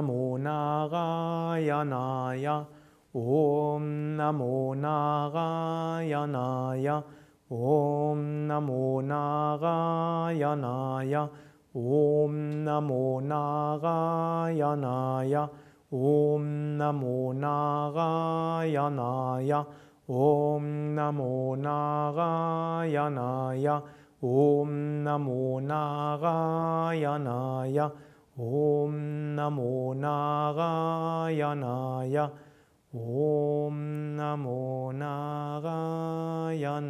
ॐ नमो नारायणाय ॐ नमो नारायणाय ॐ नमो नारायणाय ॐ नमो नारायणाय ॐ नमो नारायणाय ॐ नमो नारायणाय ॐ नमो नारायणाय ॐ Namo Narayanaya. Om Namo Narayanaya.